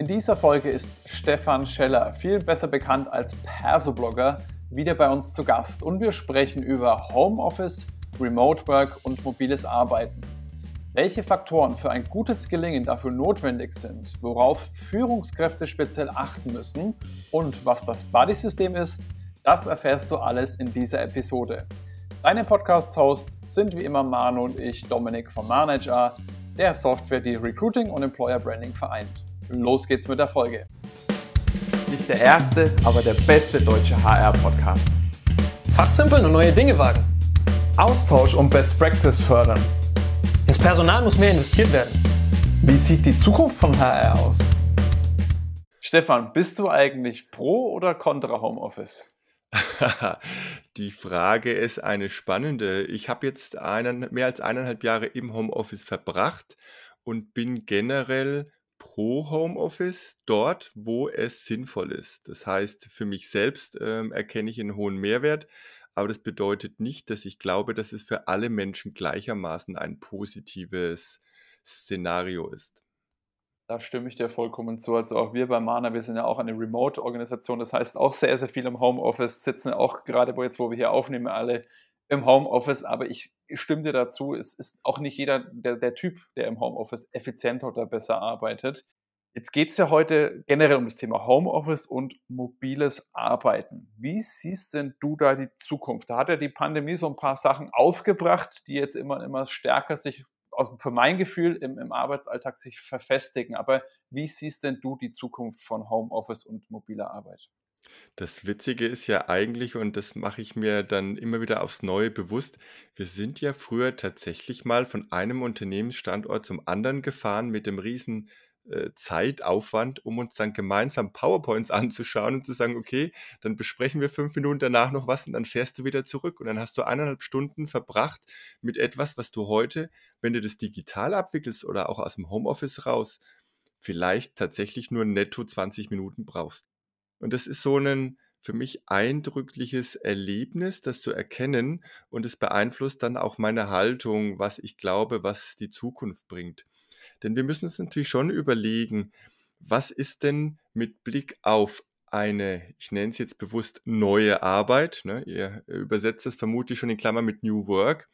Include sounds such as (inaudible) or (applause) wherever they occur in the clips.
In dieser Folge ist Stefan Scheller, viel besser bekannt als Perso-Blogger, wieder bei uns zu Gast und wir sprechen über Homeoffice, Remote Work und mobiles Arbeiten. Welche Faktoren für ein gutes Gelingen dafür notwendig sind, worauf Führungskräfte speziell achten müssen und was das Buddy-System ist, das erfährst du alles in dieser Episode. Deine Podcast-Hosts sind wie immer Manu und ich, Dominik von Manager, der Software, die Recruiting und Employer Branding vereint. Los geht's mit der Folge. Nicht der erste, aber der beste deutsche HR-Podcast. Fachsimpeln und neue Dinge wagen. Austausch und Best Practice fördern. Ins Personal muss mehr investiert werden. Wie sieht die Zukunft von HR aus? Stefan, bist du eigentlich pro oder contra Homeoffice? (laughs) Die Frage ist eine spannende. Ich habe jetzt einen, mehr als eineinhalb Jahre im Homeoffice verbracht und bin generell pro Homeoffice dort, wo es sinnvoll ist. Das heißt, für mich selbst ähm, erkenne ich einen hohen Mehrwert, aber das bedeutet nicht, dass ich glaube, dass es für alle Menschen gleichermaßen ein positives Szenario ist. Da stimme ich dir vollkommen zu. Also auch wir bei Mana, wir sind ja auch eine Remote-Organisation, das heißt auch sehr, sehr viel im Homeoffice, sitzen auch gerade jetzt, wo wir hier aufnehmen, alle im Homeoffice, aber ich stimme dir dazu, es ist auch nicht jeder der, der Typ, der im Homeoffice effizienter oder besser arbeitet. Jetzt geht es ja heute generell um das Thema Homeoffice und mobiles Arbeiten. Wie siehst denn du da die Zukunft? Da hat ja die Pandemie so ein paar Sachen aufgebracht, die jetzt immer, immer stärker sich, für mein Gefühl, im, im Arbeitsalltag sich verfestigen. Aber wie siehst denn du die Zukunft von Homeoffice und mobiler Arbeit? Das Witzige ist ja eigentlich, und das mache ich mir dann immer wieder aufs Neue bewusst, wir sind ja früher tatsächlich mal von einem Unternehmensstandort zum anderen gefahren mit dem riesen äh, Zeitaufwand, um uns dann gemeinsam PowerPoints (laughs) anzuschauen und zu sagen, okay, dann besprechen wir fünf Minuten danach noch was und dann fährst du wieder zurück. Und dann hast du eineinhalb Stunden verbracht mit etwas, was du heute, wenn du das digital abwickelst oder auch aus dem Homeoffice raus, vielleicht tatsächlich nur netto 20 Minuten brauchst. Und das ist so ein für mich eindrückliches Erlebnis, das zu erkennen und es beeinflusst dann auch meine Haltung, was ich glaube, was die Zukunft bringt. Denn wir müssen uns natürlich schon überlegen, was ist denn mit Blick auf eine, ich nenne es jetzt bewusst neue Arbeit, ne? ihr übersetzt das vermutlich schon in Klammern mit New Work,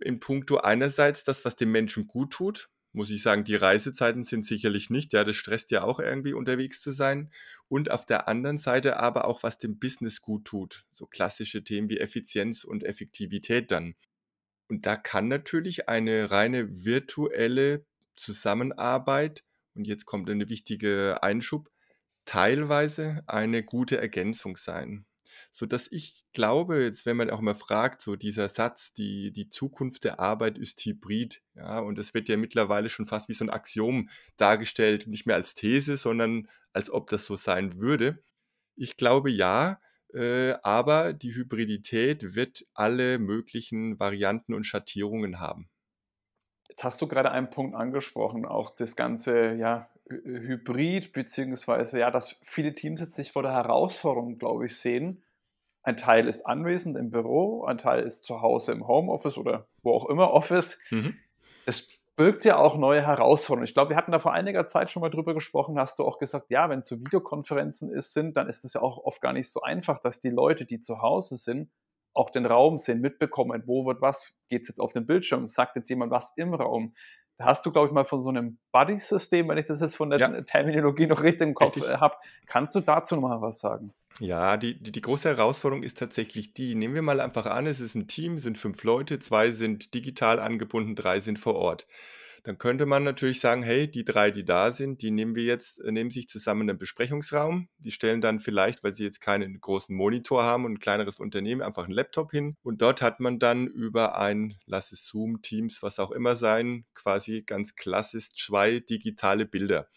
in puncto einerseits das, was dem Menschen gut tut, muss ich sagen, die Reisezeiten sind sicherlich nicht. Ja, das stresst ja auch irgendwie unterwegs zu sein. Und auf der anderen Seite aber auch, was dem Business gut tut. So klassische Themen wie Effizienz und Effektivität dann. Und da kann natürlich eine reine virtuelle Zusammenarbeit, und jetzt kommt eine wichtige Einschub, teilweise eine gute Ergänzung sein so dass ich glaube, jetzt wenn man auch mal fragt, so dieser Satz, die, die Zukunft der Arbeit ist hybrid, ja, und das wird ja mittlerweile schon fast wie so ein Axiom dargestellt, nicht mehr als These, sondern als ob das so sein würde. Ich glaube ja, äh, aber die Hybridität wird alle möglichen Varianten und Schattierungen haben. Jetzt hast du gerade einen Punkt angesprochen, auch das ganze ja, Hybrid, beziehungsweise ja, dass viele Teams jetzt sich vor der Herausforderung, glaube ich, sehen, ein Teil ist anwesend im Büro, ein Teil ist zu Hause im Homeoffice oder wo auch immer Office. Mhm. Es birgt ja auch neue Herausforderungen. Ich glaube, wir hatten da vor einiger Zeit schon mal drüber gesprochen, hast du auch gesagt, ja, wenn es so Videokonferenzen ist, sind, dann ist es ja auch oft gar nicht so einfach, dass die Leute, die zu Hause sind, auch den Raum sehen, mitbekommen, wo wird was, geht es jetzt auf den Bildschirm, sagt jetzt jemand was im Raum. Hast du, glaube ich, mal von so einem Buddy-System, wenn ich das jetzt von der ja. Terminologie noch richtig im Kopf äh, habe. Kannst du dazu noch mal was sagen? Ja, die, die, die, große Herausforderung ist tatsächlich die, nehmen wir mal einfach an, es ist ein Team, sind fünf Leute, zwei sind digital angebunden, drei sind vor Ort. Dann könnte man natürlich sagen, hey, die drei, die da sind, die nehmen wir jetzt, äh, nehmen sich zusammen in einen Besprechungsraum. Die stellen dann vielleicht, weil sie jetzt keinen großen Monitor haben und ein kleineres Unternehmen, einfach einen Laptop hin. Und dort hat man dann über ein, lass es Zoom, Teams, was auch immer sein, quasi ganz klassisch zwei digitale Bilder.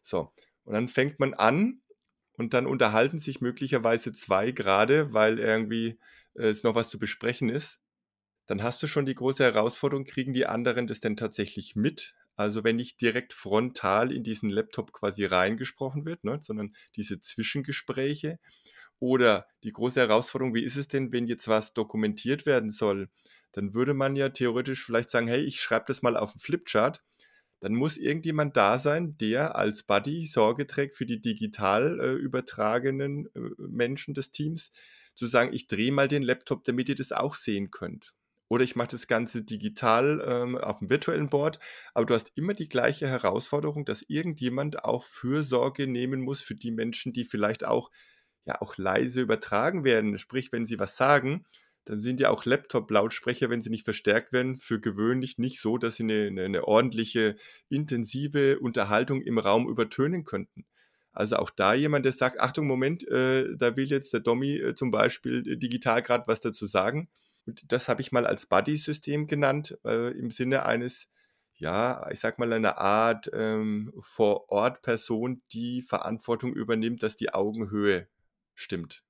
So. Und dann fängt man an und dann unterhalten sich möglicherweise zwei gerade, weil irgendwie äh, es noch was zu besprechen ist dann hast du schon die große Herausforderung, kriegen die anderen das denn tatsächlich mit? Also wenn nicht direkt frontal in diesen Laptop quasi reingesprochen wird, ne, sondern diese Zwischengespräche. Oder die große Herausforderung, wie ist es denn, wenn jetzt was dokumentiert werden soll? Dann würde man ja theoretisch vielleicht sagen, hey, ich schreibe das mal auf den Flipchart. dann muss irgendjemand da sein, der als Buddy Sorge trägt für die digital äh, übertragenen äh, Menschen des Teams, zu sagen, ich drehe mal den Laptop, damit ihr das auch sehen könnt. Oder ich mache das Ganze digital ähm, auf dem virtuellen Board, aber du hast immer die gleiche Herausforderung, dass irgendjemand auch Fürsorge nehmen muss für die Menschen, die vielleicht auch ja auch leise übertragen werden. Sprich, wenn sie was sagen, dann sind ja auch Laptop-Lautsprecher, wenn sie nicht verstärkt werden, für gewöhnlich nicht so, dass sie eine, eine, eine ordentliche, intensive Unterhaltung im Raum übertönen könnten. Also auch da jemand, der sagt, Achtung, Moment, äh, da will jetzt der Domi äh, zum Beispiel äh, digital gerade was dazu sagen. Und das habe ich mal als Buddy-System genannt, äh, im Sinne eines, ja, ich sag mal, einer Art ähm, Vor-Ort-Person, die Verantwortung übernimmt, dass die Augenhöhe stimmt.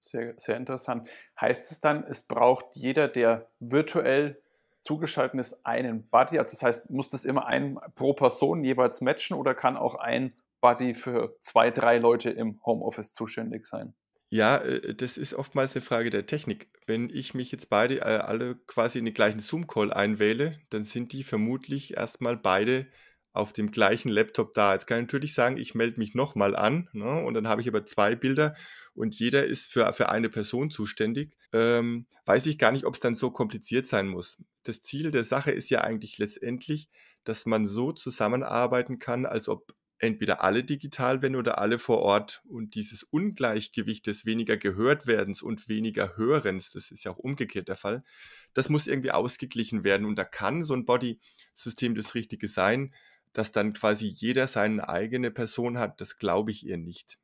Sehr, sehr interessant. Heißt es dann, es braucht jeder, der virtuell zugeschaltet ist, einen Buddy? Also das heißt, muss das immer ein pro Person jeweils matchen oder kann auch ein Buddy für zwei, drei Leute im Homeoffice zuständig sein? Ja, äh, das ist oftmals eine Frage der Technik. Wenn ich mich jetzt beide äh, alle quasi in den gleichen Zoom-Call einwähle, dann sind die vermutlich erstmal beide auf dem gleichen Laptop da. Jetzt kann ich natürlich sagen, ich melde mich nochmal an ne, und dann habe ich aber zwei Bilder und jeder ist für, für eine Person zuständig. Ähm, weiß ich gar nicht, ob es dann so kompliziert sein muss. Das Ziel der Sache ist ja eigentlich letztendlich, dass man so zusammenarbeiten kann, als ob entweder alle digital werden oder alle vor Ort. Und dieses Ungleichgewicht des weniger gehört werdens und weniger Hörens, das ist ja auch umgekehrt der Fall, das muss irgendwie ausgeglichen werden. Und da kann so ein Body-System das Richtige sein dass dann quasi jeder seine eigene Person hat, das glaube ich ihr nicht.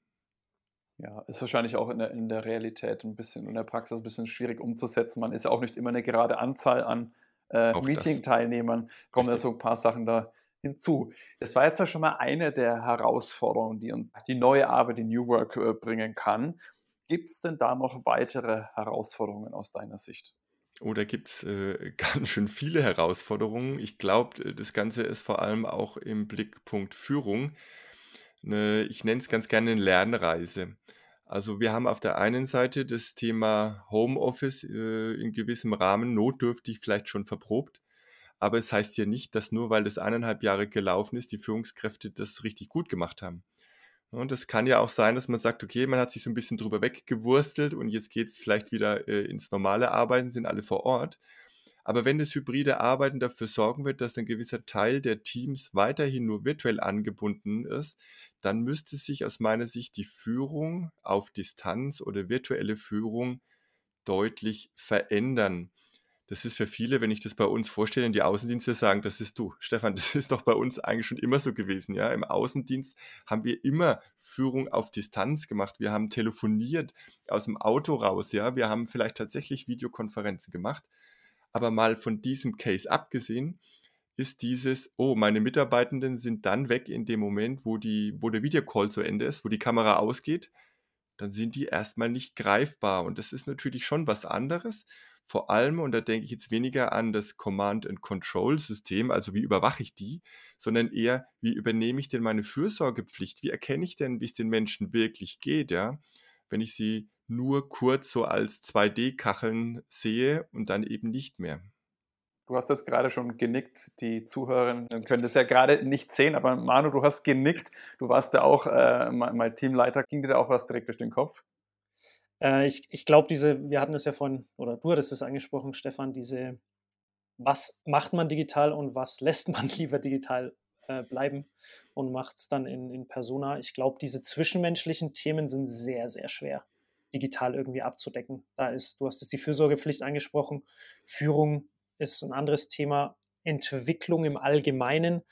Ja, ist wahrscheinlich auch in der, in der Realität ein bisschen, in der Praxis ein bisschen schwierig umzusetzen. Man ist ja auch nicht immer eine gerade Anzahl an äh, Meeting-Teilnehmern, kommen ja so ein paar Sachen da hinzu. Das war jetzt ja schon mal eine der Herausforderungen, die uns die neue Arbeit, die New Work äh, bringen kann. Gibt es denn da noch weitere Herausforderungen aus deiner Sicht? Oder gibt es äh, (laughs) ganz schön viele Herausforderungen. Ich glaube, äh, das Ganze ist vor allem auch im Blickpunkt Führung. Ne, ich nenne es ganz gerne eine Lernreise. Also wir haben auf der einen Seite das Thema Homeoffice äh, in gewissem Rahmen notdürftig vielleicht schon verprobt. Aber es heißt ja nicht, dass nur weil das eineinhalb Jahre gelaufen ist, die Führungskräfte das richtig gut gemacht haben. Und es kann ja auch sein, dass man sagt, okay, man hat sich so ein bisschen drüber weggewurstelt und jetzt geht es vielleicht wieder äh, ins normale Arbeiten, sind alle vor Ort. Aber wenn das hybride Arbeiten dafür sorgen wird, dass ein gewisser Teil der Teams weiterhin nur virtuell angebunden ist, dann müsste sich aus meiner Sicht die Führung auf Distanz oder virtuelle Führung deutlich verändern. Das ist für viele, wenn ich das bei uns vorstelle, die Außendienste sagen, das ist du. Stefan, (laughs) das ist doch bei uns eigentlich schon immer so gewesen. Ja? Im Außendienst haben wir immer Führung auf Distanz gemacht. Wir haben telefoniert aus dem Auto raus. Ja? Wir haben vielleicht tatsächlich Videokonferenzen gemacht. Aber mal von diesem Case abgesehen, ist dieses, oh, meine Mitarbeitenden sind dann weg in dem Moment, wo, die, wo der Videocall zu Ende ist, wo die Kamera ausgeht, dann sind die erstmal nicht greifbar. Und das ist natürlich schon was anderes vor allem, und da denke ich jetzt weniger an das Command-and-Control-System, also wie überwache ich die, sondern eher, wie übernehme ich denn meine Fürsorgepflicht? Wie erkenne ich denn, wie es den Menschen wirklich geht, ja? Wenn ich sie nur kurz so als 2D-Kacheln sehe und dann eben nicht mehr. Du hast jetzt gerade schon genickt. Die Zuhörerinnen können das ja gerade nicht sehen, aber Manu, du hast genickt. Du warst ja auch äh, mal Teamleiter. Ging dir da auch was direkt durch den Kopf? Äh, ich ich glaube, diese, wir hatten es ja vorhin, oder du hattest es angesprochen, Stefan, diese, was macht man digital und was (laughs) lässt man lieber digital äh, bleiben und macht es dann in, in Persona. Ich glaube, diese zwischenmenschlichen Themen sind sehr, sehr schwer digital irgendwie abzudecken. Da ist, du hast jetzt die Fürsorgepflicht angesprochen, Führung ist ein anderes Thema, Entwicklung im Allgemeinen,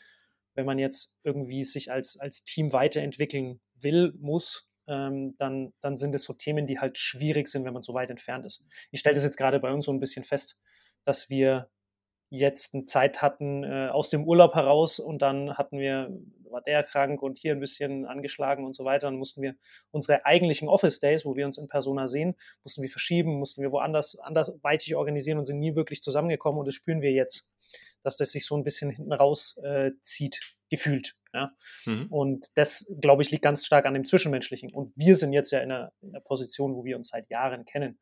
wenn man jetzt irgendwie sich als, als Team weiterentwickeln will, muss, ähm, dann, dann sind es so Themen, die halt schwierig sind, wenn man so weit entfernt ist. Ich stelle das jetzt gerade bei uns so ein bisschen fest, dass wir jetzt eine Zeit hatten äh, aus dem Urlaub heraus und dann hatten wir, war der krank und hier ein bisschen angeschlagen und so weiter. Dann mussten wir unsere eigentlichen Office Days, wo wir uns in Persona sehen, mussten wir verschieben, mussten wir woanders anderweitig organisieren und sind nie wirklich zusammengekommen und das spüren wir jetzt, dass das sich so ein bisschen hinten raus äh, gefühlt. Ja? Mhm. Und das, glaube ich, liegt ganz stark an dem Zwischenmenschlichen. Und wir sind jetzt ja in einer, in einer, Position, wo wir uns seit Jahren kennen.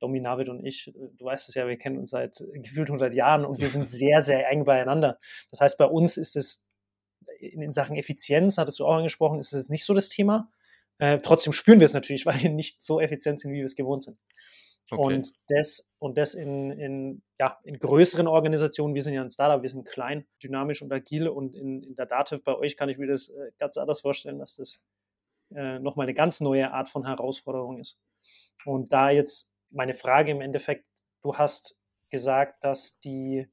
Domi, Navid und ich, äh, du weißt es ja, wir kennen uns seit gefühlt 100 Jahren und wir sind sehr, sehr eng beieinander. Das heißt, bei uns ist es in Sachen Effizienz, hattest du auch angesprochen, ist es nicht so das Thema. Äh, trotzdem spüren wir es natürlich, (laughs) weil wir nicht so effizient sind, wie wir es gewohnt sind. Okay. Und das, und das in, in, ja, in größeren Organisationen, wir sind ja ein Startup, wir sind klein, dynamisch und agil und in, in der Dativ bei euch kann ich mir das äh, ganz anders vorstellen, dass das äh, nochmal eine ganz neue Art von Herausforderung ist. Und da jetzt meine Frage im Endeffekt, du hast gesagt, dass die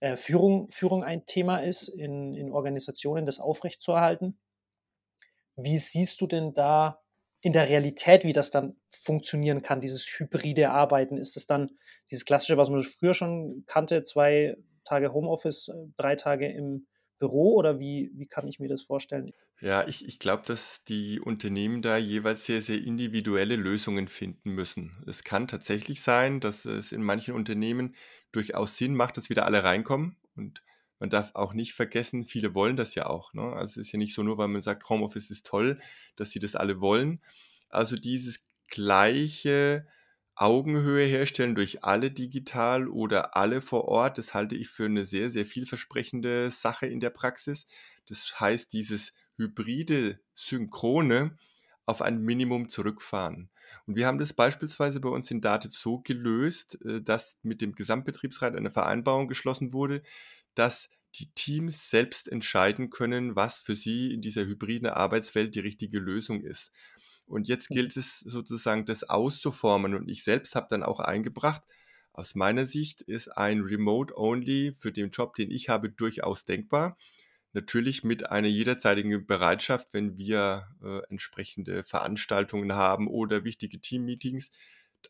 äh, Führung, Führung ein Thema ist in, in Organisationen, das aufrechtzuerhalten. Wie siehst du denn da in der Realität, wie das dann funktionieren kann, dieses hybride Arbeiten? Ist es dann dieses klassische, was man früher schon kannte, zwei Tage Homeoffice, äh, drei Tage im Büro oder wie, wie kann ich mir das vorstellen? Ja, ich, ich glaube, dass die Unternehmen da jeweils sehr, sehr individuelle Lösungen finden müssen. Es kann tatsächlich sein, dass es in manchen Unternehmen durchaus Sinn macht, dass wieder alle reinkommen und man darf auch nicht vergessen, viele wollen das ja auch. Ne? Also es ist ja nicht so nur, weil man sagt, Homeoffice ist toll, dass sie das alle wollen. Also dieses gleiche Augenhöhe herstellen durch alle digital oder alle vor Ort, das halte ich für eine sehr, sehr vielversprechende Sache in der Praxis. Das heißt, dieses hybride Synchrone auf ein Minimum zurückfahren. Und wir haben das beispielsweise bei uns in Dativ so gelöst, äh, dass mit dem Gesamtbetriebsrat eine Vereinbarung geschlossen wurde, dass die Teams selbst entscheiden können, was für sie in dieser hybriden Arbeitswelt die richtige Lösung ist. Und jetzt gilt es sozusagen, das auszuformen. Und ich selbst habe dann auch eingebracht, aus meiner Sicht ist ein Remote-Only für den Job, den ich habe, durchaus denkbar. Natürlich mit einer jederzeitigen Bereitschaft, wenn wir äh, entsprechende Veranstaltungen haben oder wichtige Team-Meetings,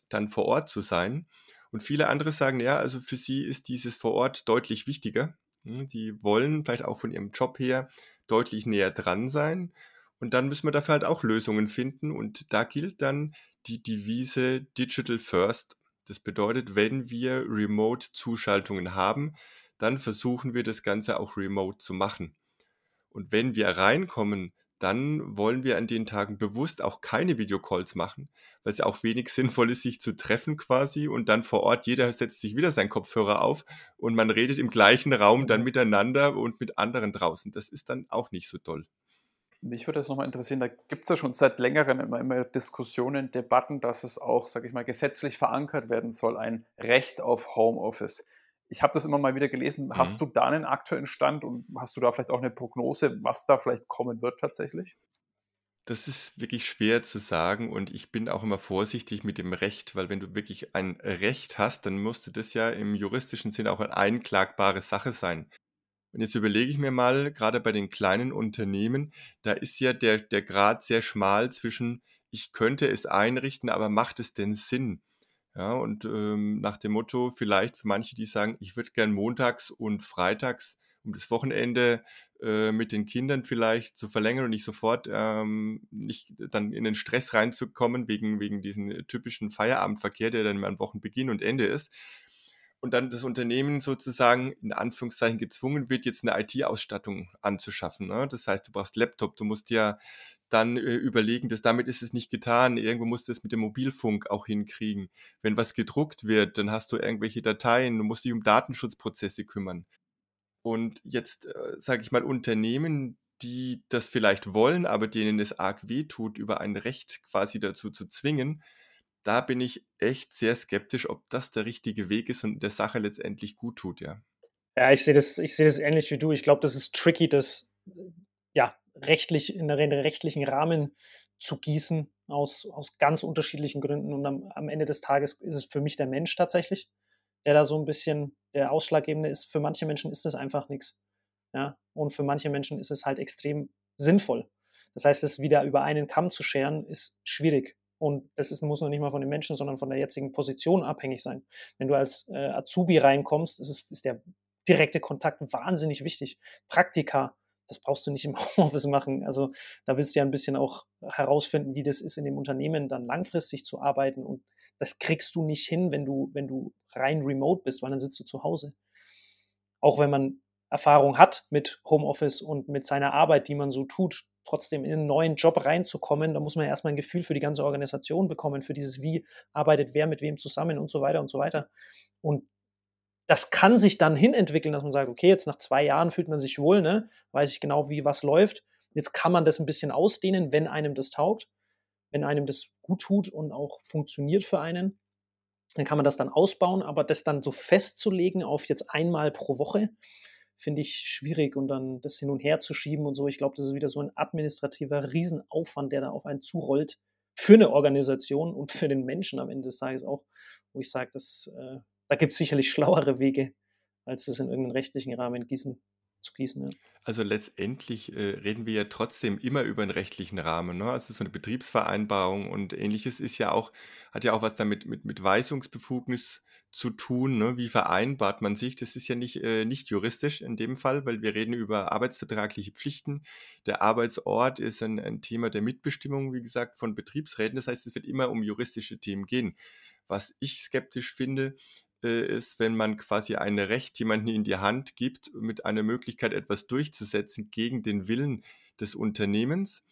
dann vor Ort zu sein. Und viele andere sagen, ja, also für sie ist dieses vor Ort deutlich wichtiger. Hm, die wollen vielleicht auch von ihrem Job her deutlich näher dran sein. Und dann müssen wir dafür halt auch Lösungen finden. Und da gilt dann die Devise Digital First. Das bedeutet, wenn wir Remote-Zuschaltungen haben, dann versuchen wir das Ganze auch remote zu machen. Und wenn wir reinkommen, dann wollen wir an den Tagen bewusst auch keine Videocalls machen, weil es auch wenig (laughs) sinnvoll ist, sich zu treffen quasi und dann vor Ort, jeder setzt sich wieder seinen Kopfhörer auf und man redet im gleichen Raum dann miteinander und mit anderen draußen. Das ist dann auch nicht so toll. Mich würde das nochmal interessieren, da gibt es ja schon seit längerem immer, immer Diskussionen, Debatten, dass es auch, sage ich mal, gesetzlich verankert werden soll, ein Recht auf Homeoffice ich habe das immer mal wieder gelesen. Mhm. Hast du da einen aktuellen Stand und hast du da vielleicht auch eine Prognose, was da vielleicht kommen wird tatsächlich? Das ist wirklich schwer zu sagen und ich bin auch immer vorsichtig mit dem Recht, weil wenn du wirklich ein Recht hast, dann musste das ja im juristischen Sinne auch eine einklagbare Sache sein. Und jetzt überlege ich mir mal, gerade bei den kleinen Unternehmen, da ist ja der, der Grad sehr schmal zwischen, ich könnte es einrichten, aber macht es denn Sinn? Ja, und ähm, nach dem Motto, vielleicht für manche, die sagen, ich würde gern montags und freitags um das Wochenende äh, mit den Kindern vielleicht zu verlängern und nicht sofort ähm, nicht dann in den Stress reinzukommen wegen, wegen diesen typischen Feierabendverkehr, der dann am Wochenbeginn und Ende ist. Und dann das Unternehmen sozusagen in Anführungszeichen gezwungen wird, jetzt eine IT-Ausstattung anzuschaffen. Ne? Das heißt, du brauchst Laptop, du musst ja dann äh, überlegen, dass damit ist es nicht getan. Irgendwo musst du es mit dem Mobilfunk auch hinkriegen. Wenn was gedruckt wird, dann hast du irgendwelche Dateien, du musst dich um Datenschutzprozesse kümmern. Und jetzt, äh, sage ich mal, Unternehmen, die das vielleicht wollen, aber denen es arg weh tut, über ein Recht quasi dazu zu zwingen, da bin ich echt sehr skeptisch, ob das der richtige Weg ist und der Sache letztendlich gut tut, ja. Ja, ich sehe das, ich sehe das ähnlich wie du. Ich glaube, das ist tricky, das ja rechtlich, in den rechtlichen Rahmen zu gießen, aus, aus ganz unterschiedlichen Gründen. Und am, am Ende des Tages ist es für mich der Mensch tatsächlich, der da so ein bisschen der Ausschlaggebende ist. Für manche Menschen ist das einfach nichts. Ja? Und für manche Menschen ist es halt extrem sinnvoll. Das heißt, es wieder über einen Kamm zu scheren, ist schwierig. Und das ist, muss noch nicht mal von den Menschen, sondern von der jetzigen Position abhängig sein. Wenn du als äh, Azubi reinkommst, ist, es, ist der direkte Kontakt wahnsinnig wichtig. Praktika, das brauchst du nicht im (laughs) Homeoffice machen. Also da willst du ja ein bisschen auch herausfinden, wie das ist, in dem Unternehmen dann langfristig zu arbeiten. Und das kriegst du nicht hin, wenn du, wenn du rein remote bist, weil dann sitzt du zu Hause. Auch wenn man Erfahrung hat mit Homeoffice und mit seiner Arbeit, die man so tut, trotzdem in einen neuen Job reinzukommen, da muss man ja erstmal ein Gefühl für die ganze Organisation bekommen, für dieses, wie arbeitet wer mit wem zusammen und so weiter und so weiter. Und das kann sich dann hinentwickeln, dass man sagt, okay, jetzt nach zwei Jahren fühlt man sich wohl, ne? weiß ich genau, wie was läuft. Jetzt kann man das ein bisschen ausdehnen, wenn einem das taugt, wenn einem das gut tut und auch funktioniert für einen. Dann kann man das dann ausbauen, aber das dann so festzulegen auf jetzt einmal pro Woche, finde ich schwierig und dann das hin und her zu schieben und so. Ich glaube, das ist wieder so ein administrativer Riesenaufwand, der da auf einen zurollt für eine Organisation und für den Menschen am Ende des Tages auch, wo ich sage, das äh, da gibt es sicherlich (laughs) schlauere Wege, als das in irgendeinen rechtlichen Rahmen gießen, zu gießen. Ja. Also letztendlich äh, reden wir ja trotzdem immer über einen rechtlichen Rahmen. Ne? Also so eine Betriebsvereinbarung und ähnliches ist ja auch, hat ja auch was damit mit, mit Weisungsbefugnis zu tun. Ne? Wie vereinbart man sich? Das ist ja nicht, äh, nicht juristisch in dem Fall, weil wir reden über arbeitsvertragliche Pflichten. Der Arbeitsort ist ein, ein Thema der Mitbestimmung, wie gesagt, von Betriebsräten. Das heißt, es wird immer um juristische Themen gehen. Was ich skeptisch finde, äh, ist, wenn man quasi ein Recht jemanden in die Hand gibt, mit einer Möglichkeit etwas durchzusetzen gegen den Willen des Unternehmens,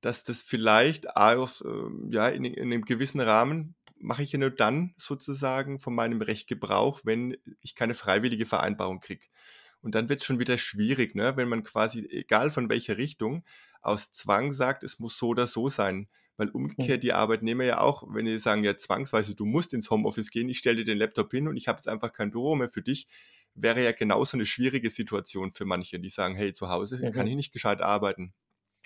dass das vielleicht aus, äh, ja, in, in einem gewissen Rahmen mache ich ja nur dann sozusagen von meinem Recht Gebrauch, wenn ich keine freiwillige Vereinbarung kriege. Und dann wird es schon wieder schwierig, ne? wenn man quasi, egal von welcher Richtung, aus Zwang sagt, es muss so oder so sein. Weil umgekehrt die Arbeitnehmer ja auch, wenn die sagen, ja zwangsweise, du musst ins Homeoffice gehen, ich stelle dir den Laptop hin und ich habe jetzt einfach kein Büro mehr für dich, wäre ja genauso eine schwierige Situation für manche, die sagen, hey, zu Hause kann ich nicht gescheit arbeiten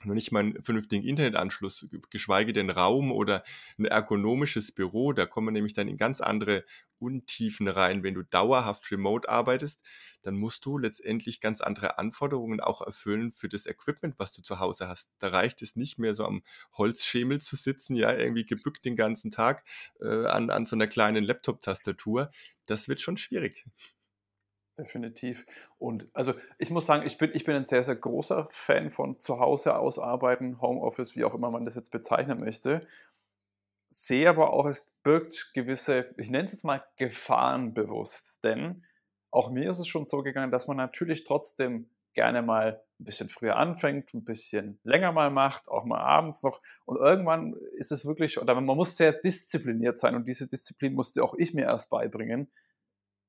noch nicht mal einen vernünftigen Internetanschluss, geschweige denn Raum oder ein ergonomisches Büro. Da kommen wir nämlich dann in ganz andere Untiefen rein. Wenn du dauerhaft remote arbeitest, dann musst du letztendlich ganz andere Anforderungen auch erfüllen für das Equipment, was du zu Hause hast. Da reicht es nicht mehr so am Holzschemel zu sitzen, ja, irgendwie gebückt den ganzen Tag äh, an, an so einer kleinen Laptop-Tastatur. Das wird schon schwierig. Definitiv. Und also ich muss sagen, ich bin, ich bin ein sehr, sehr großer Fan von zu Hause aus arbeiten, Homeoffice, wie auch immer man das jetzt bezeichnen möchte. Sehe aber auch, es birgt gewisse, ich nenne es jetzt mal Gefahren bewusst. Denn auch mir ist es schon so gegangen, dass man natürlich trotzdem gerne mal ein bisschen früher anfängt, ein bisschen länger mal macht, auch mal abends noch. Und irgendwann ist es wirklich, oder man muss sehr diszipliniert sein und diese Disziplin musste auch ich mir erst beibringen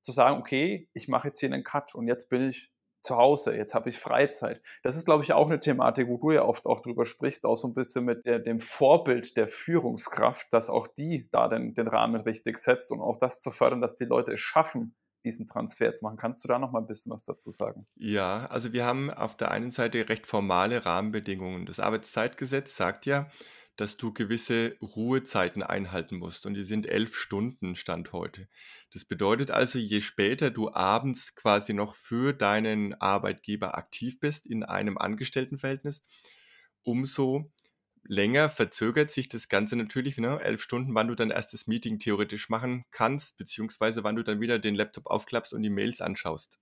zu sagen, okay, ich mache jetzt hier einen Cut und jetzt bin ich zu Hause, jetzt habe ich Freizeit. Das ist, glaube ich, auch eine Thematik, wo du ja oft auch drüber sprichst, auch so ein bisschen mit der, dem Vorbild der Führungskraft, dass auch die da den, den Rahmen richtig setzt und auch das zu fördern, dass die Leute es schaffen, diesen Transfer zu machen. Kannst du da noch mal ein bisschen was dazu sagen? Ja, also wir haben auf der einen Seite recht formale Rahmenbedingungen. Das Arbeitszeitgesetz sagt ja, dass du gewisse Ruhezeiten einhalten musst und die sind elf Stunden Stand heute. Das bedeutet also, je später du abends quasi noch für deinen Arbeitgeber aktiv bist in einem Angestelltenverhältnis, umso länger verzögert sich das Ganze natürlich, ne? elf Stunden, wann du dein erstes Meeting theoretisch machen kannst, beziehungsweise wann du dann wieder den Laptop aufklappst und die Mails anschaust.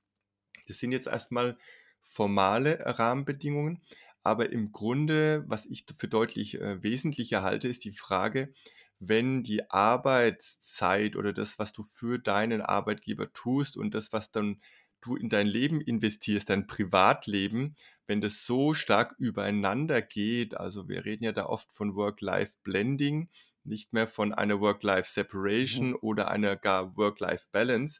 Das sind jetzt erstmal formale Rahmenbedingungen, aber im Grunde, was ich für deutlich äh, wesentlicher halte, ist die Frage, wenn die Arbeitszeit oder das, was du für deinen Arbeitgeber tust und das, was dann du in dein Leben investierst, dein Privatleben, wenn das so stark übereinander geht, also wir reden ja da oft von Work-Life-Blending, nicht mehr von einer Work-Life-Separation mhm. oder einer gar Work-Life-Balance,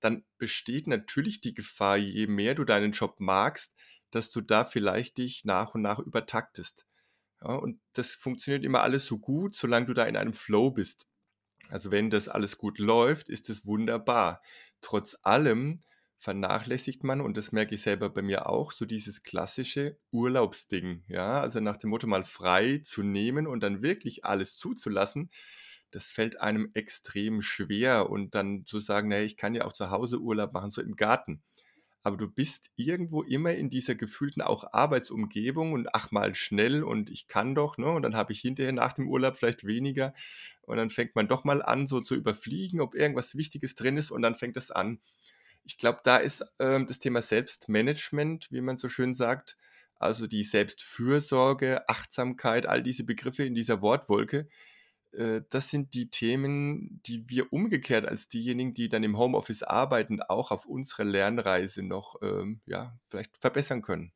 dann besteht natürlich die Gefahr, je mehr du deinen Job magst, dass du da vielleicht dich nach und nach übertaktest. Ja, und das funktioniert immer alles so gut, solange du da in einem Flow bist. Also wenn das alles gut läuft, ist es wunderbar. Trotz allem vernachlässigt man, und das merke ich selber bei mir auch, so dieses klassische Urlaubsding. Ja, also nach dem Motto mal frei zu nehmen und dann wirklich alles zuzulassen, das fällt einem extrem schwer. Und dann zu sagen, naja, ich kann ja auch zu Hause Urlaub machen, so im Garten aber du bist irgendwo immer in dieser gefühlten auch Arbeitsumgebung und ach mal schnell und ich kann doch, ne? Und dann habe ich hinterher nach dem Urlaub vielleicht weniger und dann fängt man doch mal an, so zu überfliegen, ob irgendwas Wichtiges drin ist und dann fängt es an. Ich glaube, da ist ähm, das Thema Selbstmanagement, wie man so schön sagt, also die Selbstfürsorge, Achtsamkeit, all diese Begriffe in dieser Wortwolke, äh, das sind die Themen, die wir umgekehrt als diejenigen, die dann im Homeoffice arbeiten, auch auf unserer Lernreise noch ähm, ja, vielleicht verbessern können.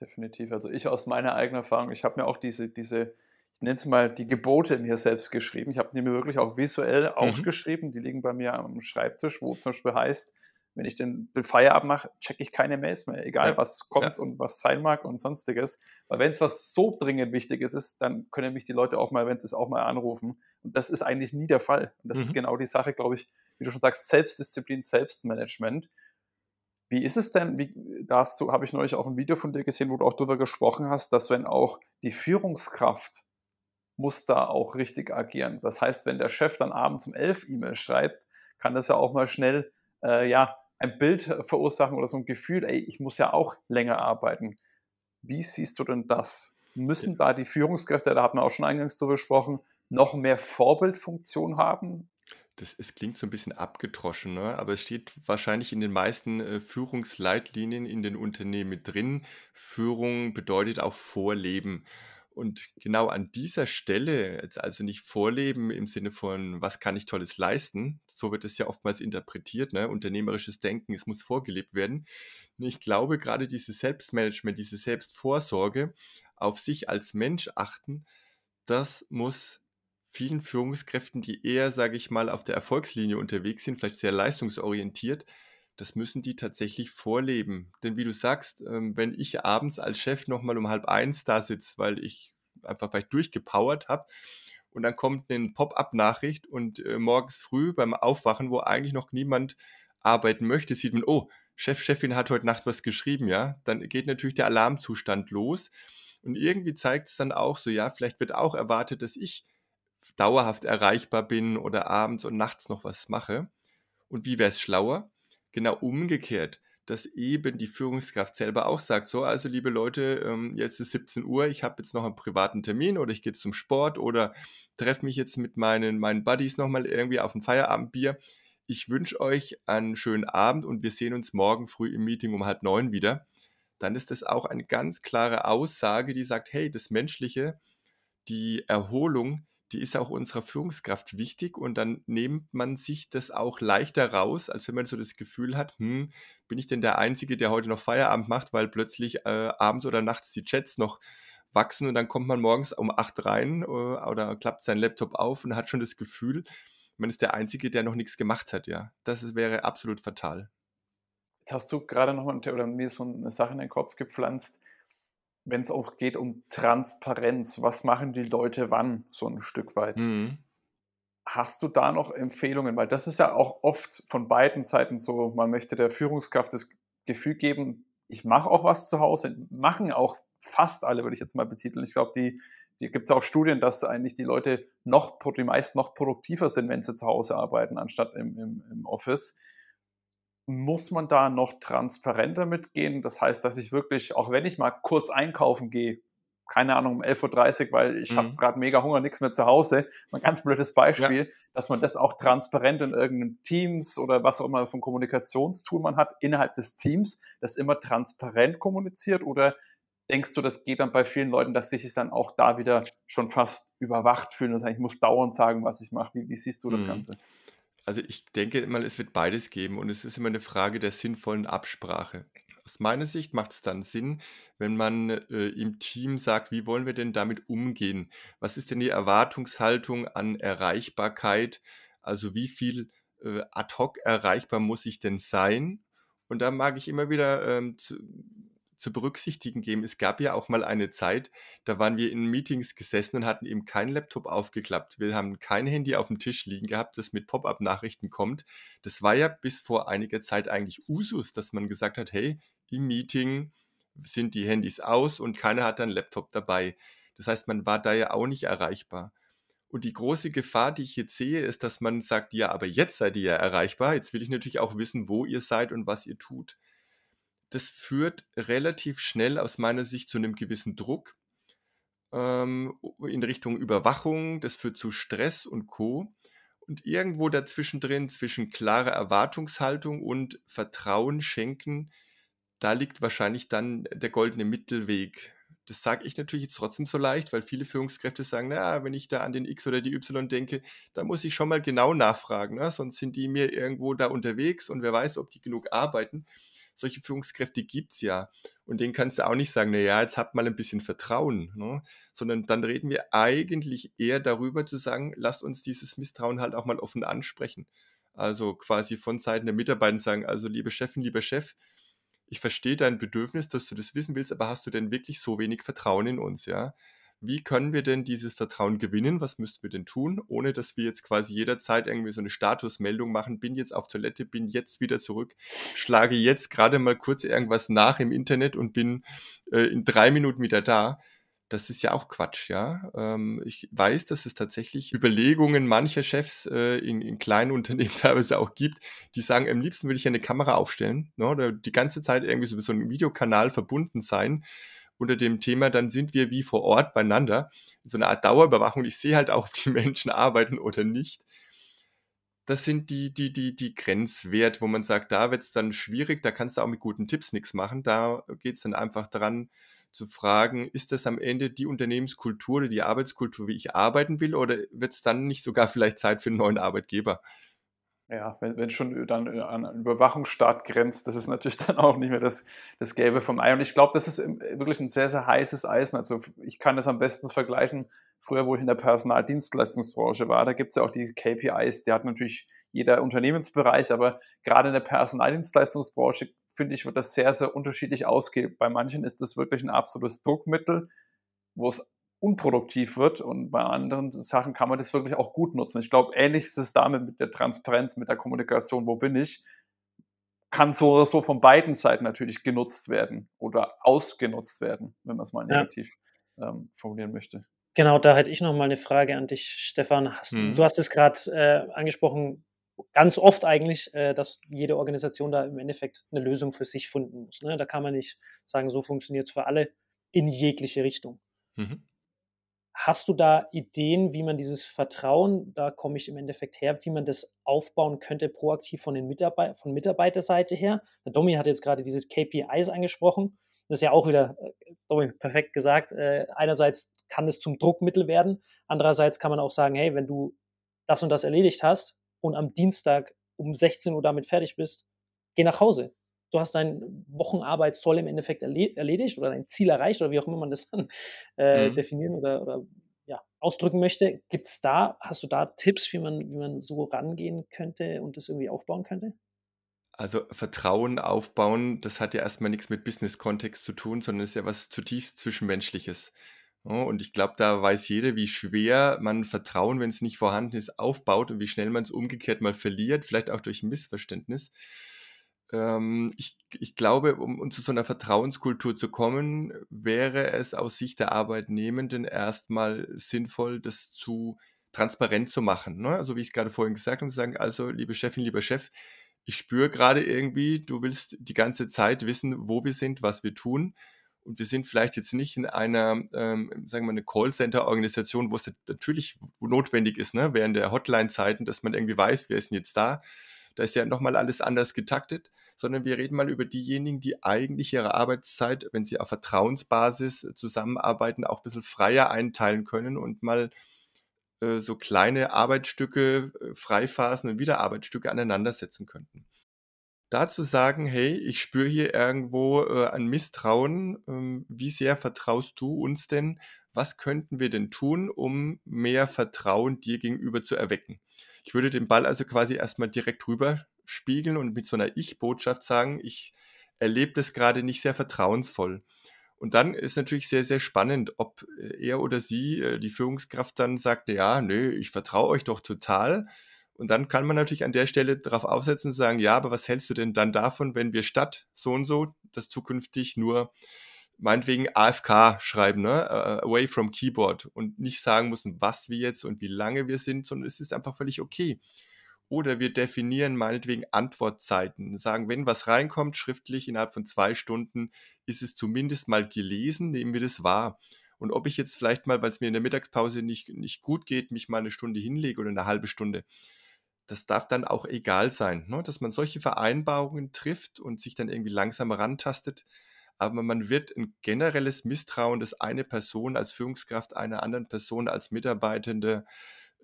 definitiv. Also ich aus meiner eigenen Erfahrung, ich habe mir auch diese, diese, ich nenne es mal die Gebote mir selbst geschrieben. Ich habe die mir wirklich auch visuell mhm. aufgeschrieben. Die liegen bei mir am Schreibtisch, wo zum Beispiel heißt, wenn ich den Feierabend mache, checke ich keine Mails mehr, egal ja. was kommt ja. und was sein mag und sonstiges. Weil wenn es was so dringend Wichtiges ist, dann können mich die Leute auch mal, wenn sie es auch mal anrufen. Und das ist eigentlich nie der Fall. Und das mhm. ist genau die Sache, glaube ich, wie du schon sagst, Selbstdisziplin, Selbstmanagement. Wie ist es denn, wie, da hast du, habe ich neulich auch ein Video von dir gesehen, wo du auch darüber gesprochen hast, dass wenn auch die Führungskraft muss da auch richtig agieren. Das heißt, wenn der Chef dann abends um elf E-Mails schreibt, kann das ja auch mal schnell, äh, ja, ein Bild verursachen oder so ein Gefühl, ey, ich muss ja auch länger arbeiten. Wie siehst du denn das? Müssen da die Führungskräfte, da hat man auch schon eingangs drüber gesprochen, noch mehr Vorbildfunktion haben? Das, es klingt so ein bisschen abgedroschen, ne? aber es steht wahrscheinlich in den meisten äh, Führungsleitlinien in den Unternehmen drin. Führung bedeutet auch Vorleben. Und genau an dieser Stelle, jetzt also nicht Vorleben im Sinne von, was kann ich Tolles leisten, so wird es ja oftmals interpretiert, ne? unternehmerisches Denken, es muss vorgelebt werden. Und ich glaube, gerade dieses Selbstmanagement, diese Selbstvorsorge, auf sich als Mensch achten, das muss vielen Führungskräften, die eher, sage ich mal, auf der Erfolgslinie unterwegs sind, vielleicht sehr leistungsorientiert, das müssen die tatsächlich vorleben. Denn wie du sagst, ähm, wenn ich abends als Chef nochmal um halb eins da sitze, weil ich einfach vielleicht durchgepowert habe, und dann kommt eine Pop-up-Nachricht und äh, morgens früh beim Aufwachen, wo eigentlich noch niemand arbeiten möchte, sieht man, oh, Chef, Chefin hat heute Nacht was geschrieben, ja, dann geht natürlich der Alarmzustand los. Und irgendwie zeigt es dann auch so, ja, vielleicht wird auch erwartet, dass ich dauerhaft erreichbar bin oder abends und nachts noch was mache. Und wie wäre es schlauer? Genau umgekehrt, dass eben die Führungskraft selber auch sagt, so, also liebe Leute, ähm, jetzt ist 17 Uhr, ich habe jetzt noch einen privaten Termin oder ich gehe zum Sport oder treffe mich jetzt mit meinen, meinen Buddies nochmal irgendwie auf ein Feierabendbier. Ich wünsche euch einen schönen Abend und wir sehen uns morgen früh im Meeting um halb neun wieder. Dann ist das auch eine ganz klare Aussage, die sagt, hey, das Menschliche, die Erholung, die ist auch unserer Führungskraft wichtig und dann nimmt man sich das auch leichter raus, als wenn man so das Gefühl hat, hm, bin ich denn der Einzige, der heute noch Feierabend macht, weil plötzlich äh, abends oder nachts die Chats noch wachsen und dann kommt man morgens um acht rein äh, oder klappt sein Laptop auf und hat schon das Gefühl, man ist der Einzige, der noch nichts gemacht hat, ja. Das wäre absolut fatal. Jetzt hast du gerade noch mal, oder mir so eine Sache in den Kopf gepflanzt wenn es auch geht um Transparenz, was machen die Leute wann, so ein Stück weit. Mhm. Hast du da noch Empfehlungen? Weil das ist ja auch oft von beiden Seiten so, man möchte der Führungskraft das Gefühl geben, ich mache auch was zu Hause, machen auch fast alle, würde ich jetzt mal betiteln. Ich glaube, die, die gibt es ja auch Studien, dass eigentlich die Leute noch, die meisten noch produktiver sind, wenn sie zu Hause arbeiten, anstatt im, im, im Office muss man da noch transparenter mitgehen? Das heißt, dass ich wirklich, auch wenn ich mal kurz einkaufen gehe, keine Ahnung, um 11.30 Uhr, weil ich mhm. habe gerade mega Hunger, nichts mehr zu Hause. Ein ganz blödes Beispiel, ja. dass man das auch transparent in irgendeinem Teams oder was auch immer von Kommunikationstool man hat, innerhalb des Teams, das immer transparent kommuniziert oder denkst du, das geht dann bei vielen Leuten, dass sie sich dann auch da wieder schon fast überwacht fühlen und sagen, ich muss dauernd sagen, was ich mache. Wie, wie siehst du das mhm. Ganze? Also ich denke immer, es wird beides geben und es ist immer eine Frage der sinnvollen Absprache. Aus meiner Sicht macht es dann Sinn, wenn man äh, im Team sagt, wie wollen wir denn damit umgehen? Was ist denn die Erwartungshaltung an Erreichbarkeit? Also wie viel äh, ad hoc erreichbar muss ich denn sein? Und da mag ich immer wieder ähm, zu, zu berücksichtigen geben. Es gab ja auch mal eine Zeit, da waren wir in Meetings gesessen und hatten eben keinen Laptop aufgeklappt. Wir haben kein Handy auf dem Tisch liegen gehabt, das mit Pop-up-Nachrichten kommt. Das war ja bis vor einiger Zeit eigentlich Usus, dass man gesagt hat, hey, im Meeting sind die Handys aus und keiner hat einen Laptop dabei. Das heißt, man war da ja auch nicht erreichbar. Und die große Gefahr, die ich jetzt sehe, ist, dass man sagt, ja, aber jetzt seid ihr ja erreichbar. Jetzt will ich natürlich auch wissen, wo ihr seid und was ihr tut das führt relativ schnell aus meiner Sicht zu einem gewissen Druck ähm, in Richtung Überwachung, das führt zu Stress und Co. Und irgendwo dazwischen drin, zwischen klarer Erwartungshaltung und Vertrauen schenken, da liegt wahrscheinlich dann der goldene Mittelweg. Das sage ich natürlich jetzt trotzdem so leicht, weil viele Führungskräfte sagen, na, wenn ich da an den X oder die Y denke, da muss ich schon mal genau nachfragen, ne? sonst sind die mir irgendwo da unterwegs und wer weiß, ob die genug arbeiten solche Führungskräfte gibt es ja. Und denen kannst du auch nicht sagen, naja, jetzt habt mal ein bisschen Vertrauen, ne? sondern dann reden wir eigentlich eher darüber zu sagen, lasst uns dieses Misstrauen halt auch mal offen ansprechen. Also quasi von Seiten der Mitarbeiter sagen, also liebe Chefin, lieber Chef, ich verstehe dein Bedürfnis, dass du das wissen willst, aber hast du denn wirklich so wenig Vertrauen in uns, ja? Wie können wir denn dieses Vertrauen gewinnen? Was müssten wir denn tun, ohne dass wir jetzt quasi jederzeit irgendwie so eine Statusmeldung machen, bin jetzt auf Toilette, bin jetzt wieder zurück, schlage jetzt gerade mal kurz irgendwas nach im Internet und bin äh, in drei Minuten wieder da das ist ja auch Quatsch, ja. Ähm, ich weiß, dass es tatsächlich Überlegungen mancher Chefs äh, in, in, kleinen Unternehmen (laughs) teilweise auch gibt, die sagen, am liebsten würde ich eine Kamera aufstellen, ne, oder die ganze Zeit irgendwie so, so einem Videokanal verbunden sein unter dem Thema, dann sind wir wie vor Ort beieinander. So eine Art Dauerüberwachung. Ich sehe halt auch, ob die (laughs) Menschen arbeiten oder nicht. Das sind die, die, die, die Grenzwert, wo man sagt, da wird es dann schwierig, da kannst du auch mit guten Tipps nichts machen. Da geht es dann einfach daran, zu fragen, ist das am Ende die Unternehmenskultur oder die Arbeitskultur, wie ich arbeiten will, oder wird es dann nicht sogar (laughs) vielleicht Zeit für einen neuen Arbeitgeber? Ja, wenn, wenn schon dann an einen Überwachungsstaat grenzt, das ist natürlich (laughs) dann auch nicht mehr das, das Gelbe vom Ei. Und ich glaube, das ist wirklich ein sehr, sehr heißes Eisen. Also ich kann das am besten vergleichen. Früher, wo ich in der Personaldienstleistungsbranche war, da gibt es ja auch die KPIs, die hat natürlich jeder Unternehmensbereich, aber gerade in der Personaldienstleistungsbranche finde ich, wird das sehr, sehr unterschiedlich ausgehen. Bei manchen ist das wirklich ein absolutes Druckmittel, wo es unproduktiv wird und bei anderen Sachen kann man das wirklich auch gut nutzen. Ich glaube, ähnlich ist es damit mit der Transparenz, mit der Kommunikation, wo bin ich, kann so oder so von beiden Seiten natürlich genutzt werden oder ausgenutzt werden, wenn man es mal negativ ja. ähm, formulieren möchte. Genau, da hätte ich noch mal eine Frage an dich, Stefan. Hast, mhm. Du hast es gerade äh, angesprochen, ganz oft eigentlich, äh, dass jede Organisation da im Endeffekt eine Lösung für sich finden muss. Ne? Da kann man nicht sagen, so funktioniert es für alle in jegliche Richtung. Mhm. Hast du da Ideen, wie man dieses Vertrauen, da komme ich im Endeffekt her, wie man das aufbauen könnte, proaktiv von, den Mitarbeit von Mitarbeiterseite her? Der Domi hat jetzt gerade diese KPIs angesprochen. Das ist ja auch wieder, äh, Domi, perfekt gesagt. Äh, einerseits kann es zum Druckmittel werden. Andererseits kann man auch sagen, hey, wenn du das und das erledigt hast, und am Dienstag um 16 Uhr damit fertig bist, geh nach Hause. Du hast deine Wochenarbeit soll im Endeffekt erledigt oder dein Ziel erreicht oder wie auch immer man das (laughs) dann äh, mhm. definieren oder, oder ja, ausdrücken möchte. Gibt es da, hast du da Tipps, wie man, wie man so rangehen könnte und das irgendwie aufbauen könnte? Also Vertrauen aufbauen, das hat ja erstmal nichts mit Business-Kontext zu tun, sondern ist ja was zutiefst Zwischenmenschliches. Und ich glaube, da weiß jeder, wie schwer man Vertrauen, wenn es nicht vorhanden ist, aufbaut und wie schnell man es umgekehrt mal verliert, vielleicht auch durch ein Missverständnis. Ähm, ich, ich glaube, um, um zu so einer Vertrauenskultur zu kommen, wäre es aus Sicht der Arbeitnehmenden erstmal sinnvoll, das zu transparent zu machen. Ne? Also wie ich es gerade vorhin gesagt habe, zu sagen, also liebe Chefin, lieber Chef, ich spüre gerade irgendwie, du willst die ganze Zeit wissen, wo wir sind, was wir tun und wir sind vielleicht jetzt nicht in einer, ähm, sagen wir mal, eine Callcenter-Organisation, wo es natürlich notwendig ist, ne, während der Hotline-Zeiten, dass man irgendwie weiß, wer ist denn jetzt da. Da ist ja nochmal alles anders getaktet, sondern wir reden mal über diejenigen, die eigentlich ihre Arbeitszeit, wenn sie auf Vertrauensbasis zusammenarbeiten, auch ein bisschen freier einteilen können und mal äh, so kleine Arbeitsstücke, äh, Freiphasen und Wiederarbeitsstücke aneinandersetzen könnten dazu sagen, hey, ich spüre hier irgendwo äh, ein Misstrauen. Ähm, wie sehr vertraust du uns denn? Was könnten wir denn tun, um mehr Vertrauen dir gegenüber zu erwecken? Ich würde den Ball also quasi erstmal direkt rüber spiegeln und mit so einer Ich-Botschaft sagen, ich erlebe das gerade nicht sehr vertrauensvoll. Und dann ist natürlich sehr, sehr spannend, ob äh, er oder sie, äh, die Führungskraft, dann sagt, ja, nö, ich vertraue euch doch total. Und dann kann man natürlich an der Stelle darauf aufsetzen und sagen, ja, aber was hältst du denn dann davon, wenn wir statt so und so das zukünftig nur meinetwegen AFK schreiben, ne? Away from Keyboard und nicht sagen müssen, was wir jetzt und wie lange wir sind, sondern es ist einfach völlig okay. Oder wir definieren meinetwegen Antwortzeiten, sagen, wenn was reinkommt, schriftlich innerhalb von zwei Stunden, ist es zumindest mal gelesen, nehmen wir das wahr. Und ob ich jetzt vielleicht mal, weil es mir in der Mittagspause nicht, nicht gut geht, mich mal eine Stunde hinlege oder eine halbe Stunde, das darf dann auch egal sein, ne? dass man solche Vereinbarungen trifft und sich dann irgendwie langsam rantastet. Aber man wird ein generelles Misstrauen, das eine Person als Führungskraft einer anderen Person als Mitarbeitende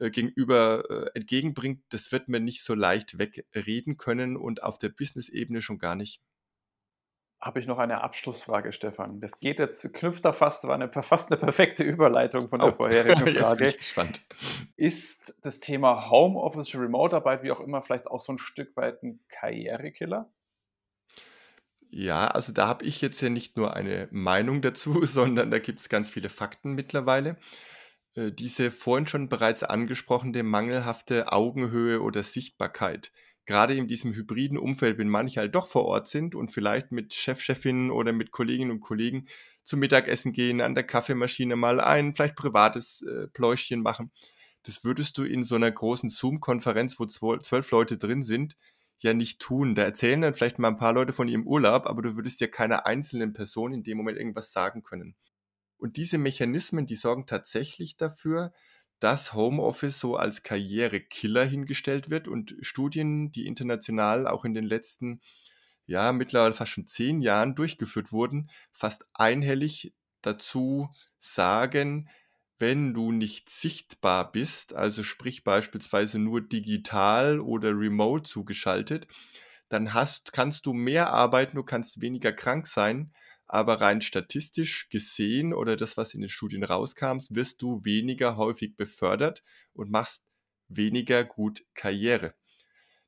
äh, gegenüber äh, entgegenbringt, das wird man nicht so leicht wegreden können und auf der Business-Ebene schon gar nicht. habe ich noch eine Abschlussfrage, Stefan. Das geht jetzt, knüpft da fast, war eine, fast eine perfekte Überleitung von der oh. (laughs) vorherigen Frage. Jetzt bin ich gespannt. Ist das Thema Homeoffice, Remote-Arbeit, wie auch immer, vielleicht auch so ein Stück weit ein Karrierekiller? Ja, also da habe ich jetzt ja nicht nur eine Meinung dazu, (laughs) sondern da gibt es ganz viele Fakten mittlerweile. Äh, diese vorhin schon bereits angesprochene mangelhafte Augenhöhe oder Sichtbarkeit gerade in diesem hybriden Umfeld, wenn manche halt doch vor Ort sind und vielleicht mit Chef, Chefin oder mit Kolleginnen und Kollegen zum Mittagessen gehen, an der Kaffeemaschine mal ein, vielleicht privates äh, Pläuschchen machen. Das würdest du in so einer großen Zoom-Konferenz, wo zwölf Leute drin sind, ja nicht tun. Da erzählen dann vielleicht mal ein paar Leute von ihrem Urlaub, aber du würdest ja keiner einzelnen Person in dem Moment irgendwas sagen können. Und diese Mechanismen, die sorgen tatsächlich dafür, dass Homeoffice so als Karrierekiller hingestellt wird und Studien, die international auch in den letzten, ja, mittlerweile fast schon zehn Jahren durchgeführt wurden, fast einhellig dazu sagen, wenn du nicht sichtbar bist, also sprich beispielsweise nur digital oder remote zugeschaltet, dann hast, kannst du mehr arbeiten, du kannst weniger krank sein, aber rein statistisch gesehen oder das, was in den Studien rauskam, wirst du weniger häufig befördert und machst weniger gut Karriere.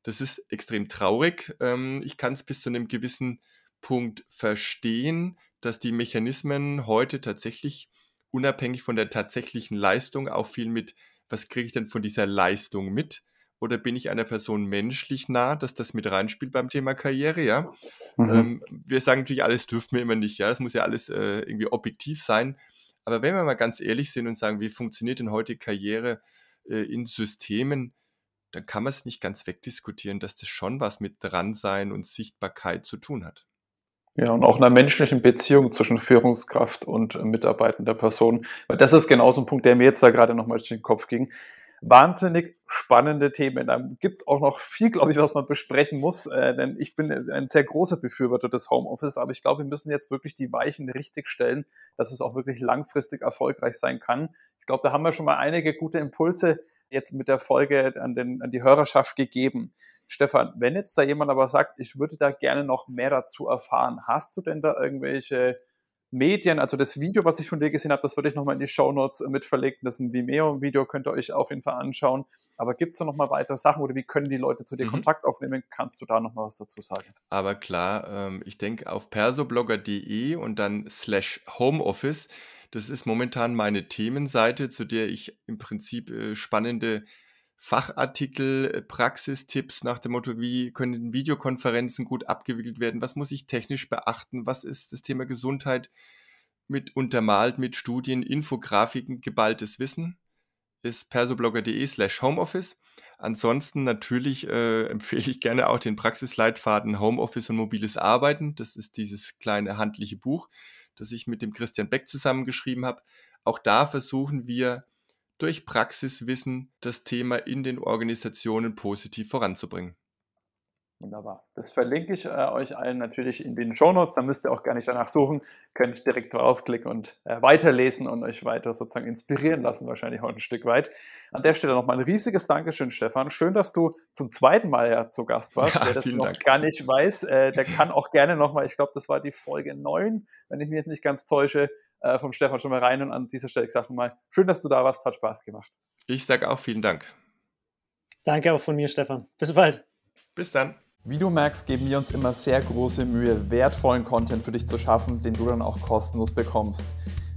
Das ist extrem traurig. Ähm, ich kann es bis zu einem gewissen Punkt verstehen, dass die Mechanismen heute tatsächlich unabhängig von der tatsächlichen Leistung auch viel mit, was kriege ich denn von dieser Leistung mit, oder bin ich einer Person menschlich nah, dass das mit reinspielt beim Thema Karriere, ja? Mhm. Ähm, wir sagen natürlich, alles dürfen wir immer nicht, ja, es muss ja alles äh, irgendwie objektiv sein. Aber wenn wir mal ganz ehrlich sind und sagen, wie funktioniert denn heute Karriere äh, in Systemen, dann kann man es nicht ganz wegdiskutieren, dass das schon was mit Dransein und Sichtbarkeit zu tun hat. Ja, und auch einer menschlichen Beziehung zwischen Führungskraft und äh, mitarbeitender Person. Weil das ist genau so ein Punkt, der mir jetzt da gerade nochmal durch den Kopf ging wahnsinnig spannende Themen. Da gibt es auch noch viel, glaube ich, was man besprechen muss, äh, denn ich bin ein sehr großer Befürworter des Homeoffice, aber ich glaube, wir müssen jetzt wirklich die Weichen richtig stellen, dass es auch wirklich langfristig erfolgreich sein kann. Ich glaube, da haben wir schon mal einige gute Impulse jetzt mit der Folge an, den, an die Hörerschaft gegeben. Stefan, wenn jetzt da jemand aber sagt, ich würde da gerne noch mehr dazu erfahren, hast du denn da irgendwelche Medien, also das Video, was ich von dir gesehen habe, das würde ich nochmal in die Show Notes äh, mit verlinken. Das ist ein Vimeo-Video, könnt ihr euch auf jeden Fall anschauen. Aber gibt es da nochmal weitere Sachen oder wie können die Leute zu dir mhm. Kontakt aufnehmen? Kannst du da nochmal was dazu sagen? Aber klar, ähm, ich denke auf persoblogger.de und dann slash Homeoffice. Das ist momentan meine Themenseite, zu der ich im Prinzip äh, spannende Fachartikel, äh, Praxistipps nach dem Motto, wie können Videokonferenzen gut abgewickelt werden, was muss ich technisch beachten, was ist das Thema Gesundheit mit untermalt mit Studien, Infografiken, geballtes Wissen ist persoblogger.de slash Homeoffice. Ansonsten natürlich äh, (laughs) empfehle ich gerne auch den Praxisleitfaden Homeoffice und mobiles Arbeiten. Das ist dieses kleine handliche Buch, das ich mit dem Christian Beck zusammengeschrieben habe. Auch da versuchen wir durch Praxiswissen das Thema in den Organisationen positiv voranzubringen. Wunderbar. Das verlinke ich äh, euch allen natürlich in den Shownotes. Da müsst ihr auch gar nicht danach suchen. Könnt direkt draufklicken und äh, weiterlesen und euch weiter sozusagen inspirieren lassen, wahrscheinlich auch ein Stück weit. An der Stelle nochmal ein riesiges Dankeschön, Stefan. Schön, dass du zum zweiten Mal ja zu Gast warst. Ja, Wer das noch Dank. gar nicht weiß, äh, der kann auch gerne nochmal, ich glaube, das war die Folge 9, wenn ich mich jetzt nicht ganz täusche, äh, vom Stefan schon mal rein. Und an dieser Stelle, ich sage mal, schön, dass du da warst, hat Spaß gemacht. Ich sage auch vielen Dank. Danke auch von mir, Stefan. Bis bald. Bis dann. Wie du merkst, geben wir uns immer sehr große Mühe, wertvollen Content für dich zu schaffen, den du dann auch kostenlos bekommst.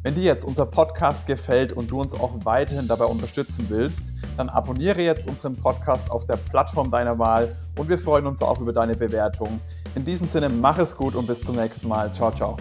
Wenn dir jetzt unser Podcast gefällt und du uns auch weiterhin dabei unterstützen willst, dann abonniere jetzt unseren Podcast auf der Plattform deiner Wahl und wir freuen uns auch über deine Bewertung. In diesem Sinne, mach es gut und bis zum nächsten Mal. Ciao, ciao.